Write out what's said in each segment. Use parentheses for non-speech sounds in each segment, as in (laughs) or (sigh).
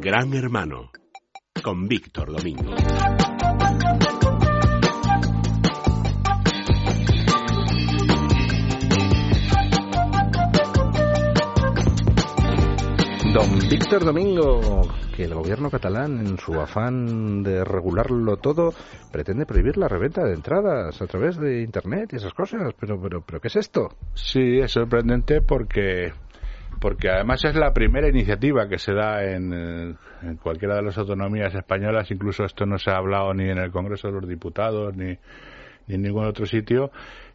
Gran Hermano con Víctor Domingo. Don Víctor Domingo, que el gobierno catalán, en su afán de regularlo todo, pretende prohibir la reventa de entradas a través de Internet y esas cosas. Pero, pero, pero ¿qué es esto? Sí, es sorprendente porque porque además es la primera iniciativa que se da en, eh, en, cualquiera de las autonomías españolas, incluso esto no se ha hablado ni en el Congreso de los Diputados ni, ni en ningún otro sitio.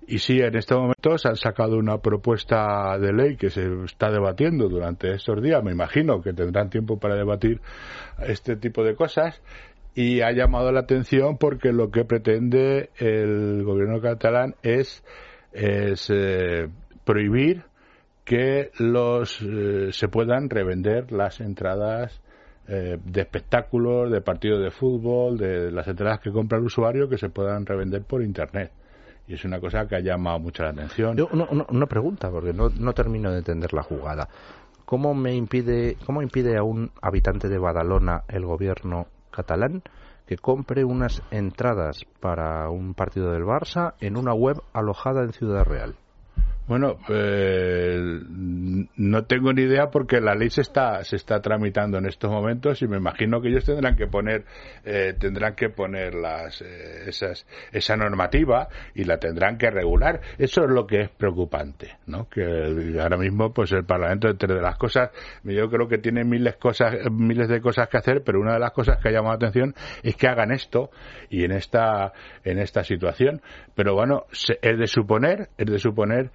Y sí, en este momento se han sacado una propuesta de ley que se está debatiendo durante estos días. Me imagino que tendrán tiempo para debatir este tipo de cosas. Y ha llamado la atención porque lo que pretende el gobierno catalán es, es eh, prohibir que los eh, se puedan revender las entradas eh, de espectáculos, de partidos de fútbol, de las entradas que compra el usuario que se puedan revender por internet. Y es una cosa que ha llamado mucho la atención. Yo, una, una, pregunta, porque no, no termino de entender la jugada. ¿Cómo, me impide, ¿Cómo impide a un habitante de Badalona el gobierno catalán que compre unas entradas para un partido del Barça en una web alojada en Ciudad Real? Bueno, eh, no tengo ni idea porque la ley se está se está tramitando en estos momentos y me imagino que ellos tendrán que poner eh, tendrán que poner las eh, esas esa normativa y la tendrán que regular. Eso es lo que es preocupante, ¿no? Que ahora mismo pues el Parlamento entre las cosas yo creo que tiene miles cosas miles de cosas que hacer, pero una de las cosas que ha llamado la atención es que hagan esto y en esta en esta situación. Pero bueno, es de suponer es de suponer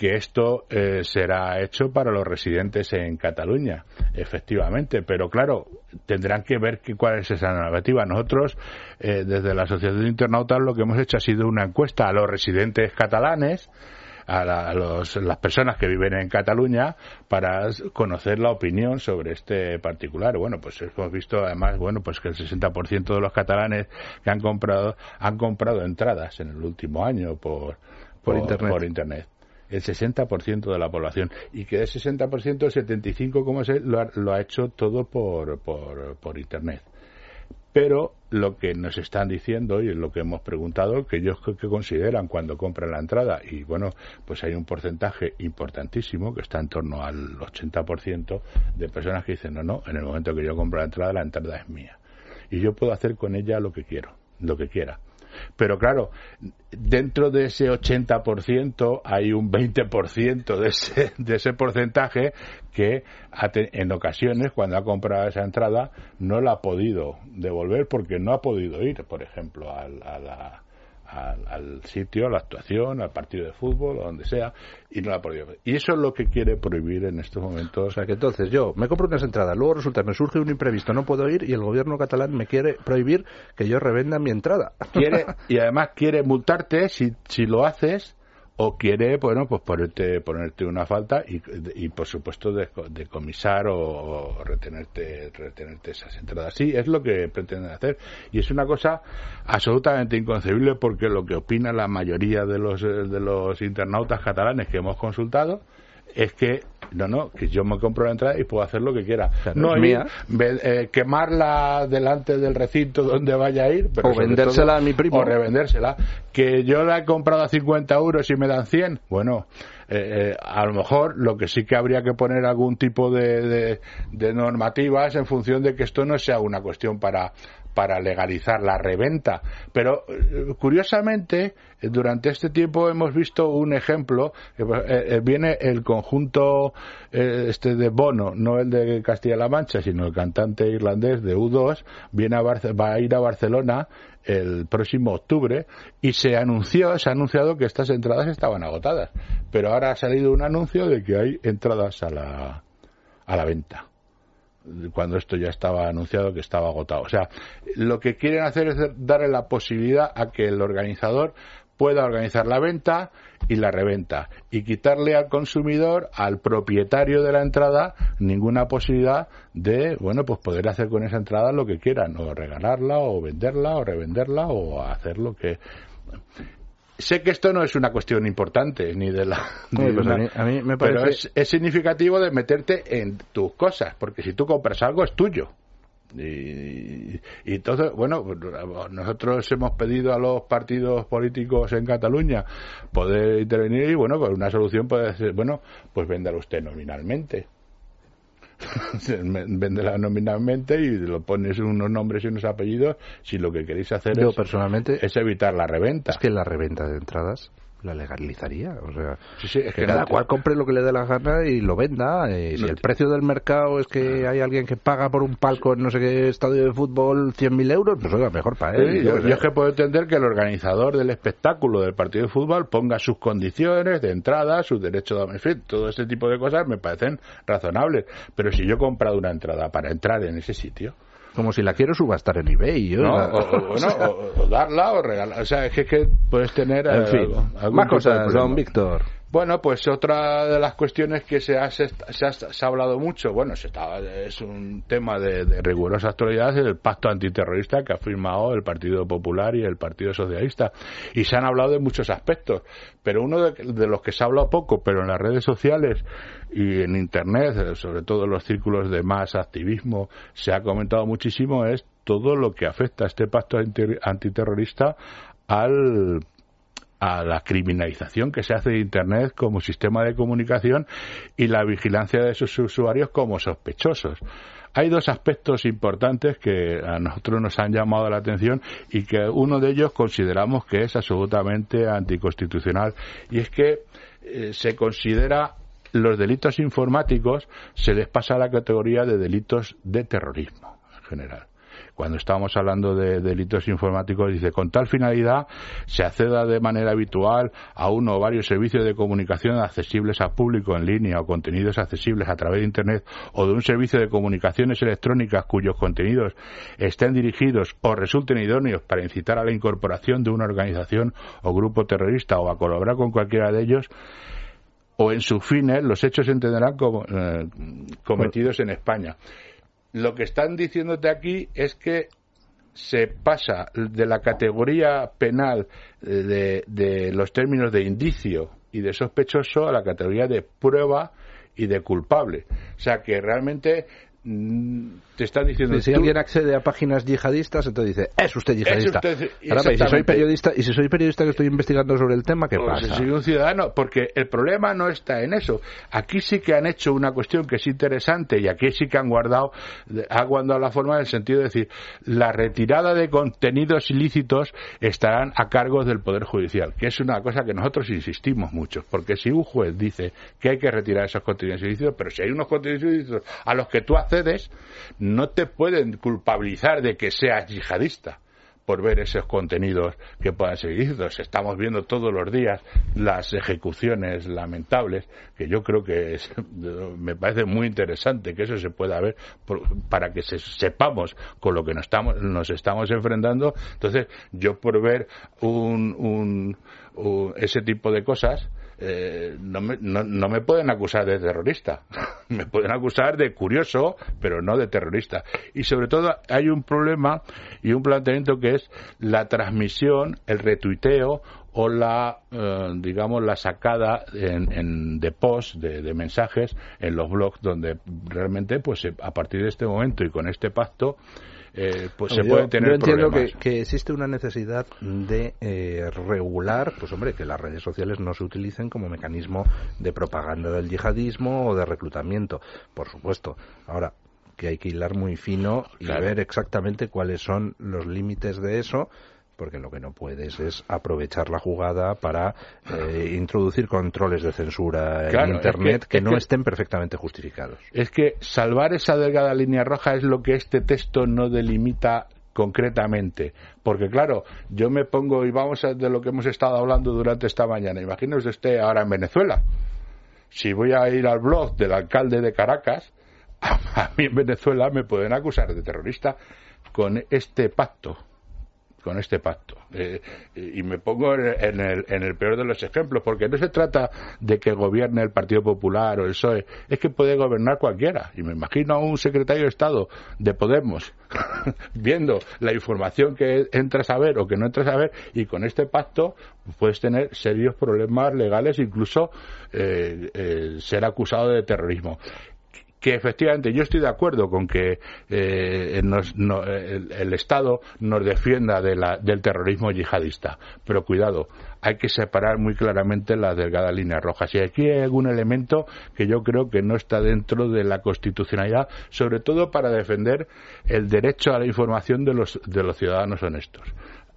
que esto eh, será hecho para los residentes en Cataluña, efectivamente, pero claro, tendrán que ver cuál es esa narrativa. Nosotros, eh, desde la Asociación de Internautas, lo que hemos hecho ha sido una encuesta a los residentes catalanes, a, la, a los, las personas que viven en Cataluña para conocer la opinión sobre este particular. Bueno, pues hemos visto además, bueno, pues que el 60% de los catalanes que han comprado han comprado entradas en el último año por, por, por internet. Por internet el 60% de la población. Y que de ese 60% el 75,6 lo ha, lo ha hecho todo por, por, por internet. Pero lo que nos están diciendo y lo que hemos preguntado que ellos que consideran cuando compran la entrada y bueno pues hay un porcentaje importantísimo que está en torno al 80% de personas que dicen no no en el momento que yo compro la entrada la entrada es mía. Y yo puedo hacer con ella lo que quiero lo que quiera pero claro, dentro de ese 80% hay un 20% de ese, de ese porcentaje que en ocasiones, cuando ha comprado esa entrada, no la ha podido devolver porque no ha podido ir, por ejemplo, a la al, al, sitio, a la actuación, al partido de fútbol, o donde sea, y no la ha podido Y eso es lo que quiere prohibir en estos momentos. O sea, que entonces yo me compro unas entradas, luego resulta, me surge un imprevisto, no puedo ir, y el gobierno catalán me quiere prohibir que yo revenda mi entrada. Quiere, y además quiere multarte si, si lo haces o quiere, bueno, pues ponerte, ponerte una falta y, y por supuesto decomisar de o, o, retenerte, retenerte esas entradas. Sí, es lo que pretenden hacer y es una cosa absolutamente inconcebible porque lo que opina la mayoría de los, de los internautas catalanes que hemos consultado es que no, no, que yo me compro la entrada y puedo hacer lo que quiera. No es mía. Eh, quemarla delante del recinto donde vaya a ir. Pero o vendérsela todo, a mi primo. O revendérsela. Que yo la he comprado a 50 euros y me dan 100. Bueno, eh, eh, a lo mejor lo que sí que habría que poner algún tipo de, de, normativas en función de que esto no sea una cuestión para para legalizar la reventa. Pero curiosamente, durante este tiempo hemos visto un ejemplo. Eh, viene el conjunto eh, este de Bono, no el de Castilla-La Mancha, sino el cantante irlandés de U2, viene a va a ir a Barcelona el próximo octubre y se anunció, se ha anunciado que estas entradas estaban agotadas. Pero ahora ha salido un anuncio de que hay entradas a la, a la venta cuando esto ya estaba anunciado que estaba agotado. O sea, lo que quieren hacer es darle la posibilidad a que el organizador pueda organizar la venta y la reventa. Y quitarle al consumidor, al propietario de la entrada, ninguna posibilidad de, bueno, pues poder hacer con esa entrada lo que quieran, o regalarla, o venderla, o revenderla, o hacer lo que sé que esto no es una cuestión importante ni de la pues una- a mí- a mí me pero parece- es, es significativo de meterte en tus cosas porque si tú compras algo es tuyo y, y entonces bueno nosotros hemos pedido a los partidos políticos en Cataluña poder intervenir y bueno pues una solución puede ser bueno pues véndalo usted nominalmente. (laughs) Véndela nominalmente y lo pones unos nombres y unos apellidos si lo que queréis hacer Yo es, personalmente es evitar la reventa. Es que la reventa de entradas la legalizaría, o sea, Sí, sí, es que que cada no- cual compre lo que le dé la gana y lo venda. eh, si No el te- precio del mercado es que hay alguien que paga por un palco en no sé qué estadio de fútbol 100.000 euros, pues oiga, mejor para él. Sí, yo es que puedo entender que el organizador del espectáculo del partido de fútbol ponga sus condiciones de entrada, sus derechos de en fin, todo ese tipo de cosas me parecen razonables. Pero si yo he comprado una entrada para entrar en ese sitio, Como si la quiero subastar en eBay. Yo, ¿no? la- O, bueno, o- o darla o regalar. O sea, es que, que puedes tener. en eh, fin, algo- algún más cosas, don Víctor. Bueno, pues otra de las cuestiones que se ha, se, ha, se ha hablado mucho, bueno, se está, es un tema de, de rigurosa actualidad, es el pacto antiterrorista que ha firmado el Partido Popular y el Partido Socialista. Y se han hablado de muchos aspectos, pero uno de, los que se ha hablado poco, pero en las redes sociales y en Internet, sobre todo en los círculos de más activismo, se ha comentado muchísimo, es todo lo que afecta a este pacto anti- antiterrorista al a la criminalización que se hace de Internet como sistema de comunicación y la vigilancia de sus usuarios como sospechosos. Hay dos aspectos importantes que a nosotros nos han llamado la atención y que uno de ellos consideramos que es absolutamente anticonstitucional y es que eh, se considera los delitos informáticos se les pasa a la categoría de delitos de terrorismo en general cuando estábamos hablando de delitos informáticos, dice, con tal finalidad se acceda de manera habitual a uno o varios servicios de comunicación accesibles al público en línea o contenidos accesibles a través de Internet o de un servicio de comunicaciones electrónicas cuyos contenidos estén dirigidos o resulten idóneos para incitar a la incorporación de una organización o grupo terrorista o a colaborar con cualquiera de ellos, o en sus fines los hechos se entenderán como eh, cometidos en España. Lo que están diciéndote aquí es que se pasa de la categoría penal eh, de, de los términos de indicio y de sospechoso a la categoría de prueba y de culpable. O sea que realmente te están diciendo Si tú- alguien accede a páginas yihadistas, entonces dice, es usted yihadista. usted- Caramba, y si soy periodista, y si soy periodista que estoy investigando sobre el tema, ¿qué Pues pasa? si soy un ciudadano, porque el problema no está en eso. Aquí sí que han hecho una cuestión que es interesante y aquí sí que han guardado, han guardado la forma en el sentido de decir, la retirada de contenidos ilícitos estarán a cargo del Poder Judicial, que es una cosa que nosotros insistimos mucho, porque si un juez dice que hay que retirar esos contenidos ilícitos, pero si hay unos contenidos ilícitos a los que tú accedes, no te pueden culpabilizar de que seas yihadista por ver esos contenidos que puedan ser ilícitos. Estamos viendo todos los días las ejecuciones lamentables, que yo creo que es- (laughs) me parece muy interesante que eso se pueda ver por- para que se- sepamos con lo que nos estamos, nos estamos enfrentando. Entonces, yo por ver un, un- un- ese tipo de cosas, eh, no, me, no, no me pueden acusar de terrorista. (laughs) me pueden acusar de curioso, pero no de terrorista. Y sobre todo hay un problema y un planteamiento que es la transmisión, el retuiteo o la, eh, digamos, la sacada en, en- de post, de, de mensajes en los blogs donde realmente, pues a partir de este momento y con este pacto, eh, pues se Yo- pueden tener yo entiendo que, problemas. que existe una necesidad de eh, regular, pues hombre, que las redes sociales no se utilicen como mecanismo de propaganda del yihadismo o de reclutamiento, por supuesto. Ahora, que hay que hilar muy fino y Claro. ver exactamente cuáles son los límites de eso, porque lo que no puedes es aprovechar la jugada para eh, introducir controles de censura Claro, en es Internet que- que, es no que- estén perfectamente justificados. es que salvar esa delgada línea roja es lo que este texto no delimita concretamente. Porque claro, yo me pongo y vamos a de lo que hemos estado hablando durante esta mañana. Imagínese usted ahora en Venezuela. Si voy a ir al blog del alcalde de Caracas, (laughs) a mí en Venezuela me pueden acusar de terrorista con este pacto. Con este pacto. Eh, y me pongo en el, en el peor de los ejemplos, porque no se trata de que gobierne el Partido Popular o el PSOE, es que puede gobernar cualquiera. Y me imagino a un secretario de Estado de Podemos (laughs) viendo la información que entra a saber o que no entra a saber, y con este pacto puedes tener serios problemas legales, incluso eh, eh, ser acusado de terrorismo que efectivamente yo estoy de acuerdo con que eh, el, Estado nos defienda del terrorismo yihadista, pero cuidado, hay que separar muy claramente las delgadas líneas rojas. Y aquí hay algún elemento que yo creo que no está dentro de la constitucionalidad, sobre todo para defender el derecho a la información de los, de los ciudadanos honestos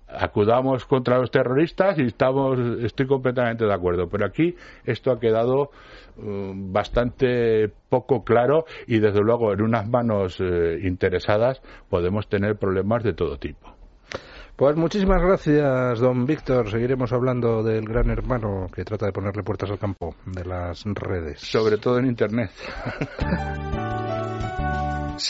acudamos contra los terroristas y estamos estoy completamente de acuerdo pero aquí esto ha quedado um, bastante poco claro y desde luego en unas manos eh, interesadas podemos tener problemas de todo tipo pues muchísimas gracias, don Víctor. Seguiremos hablando del gran hermano que trata de ponerle puertas al campo de las redes. Sobre todo en Internet. (laughs)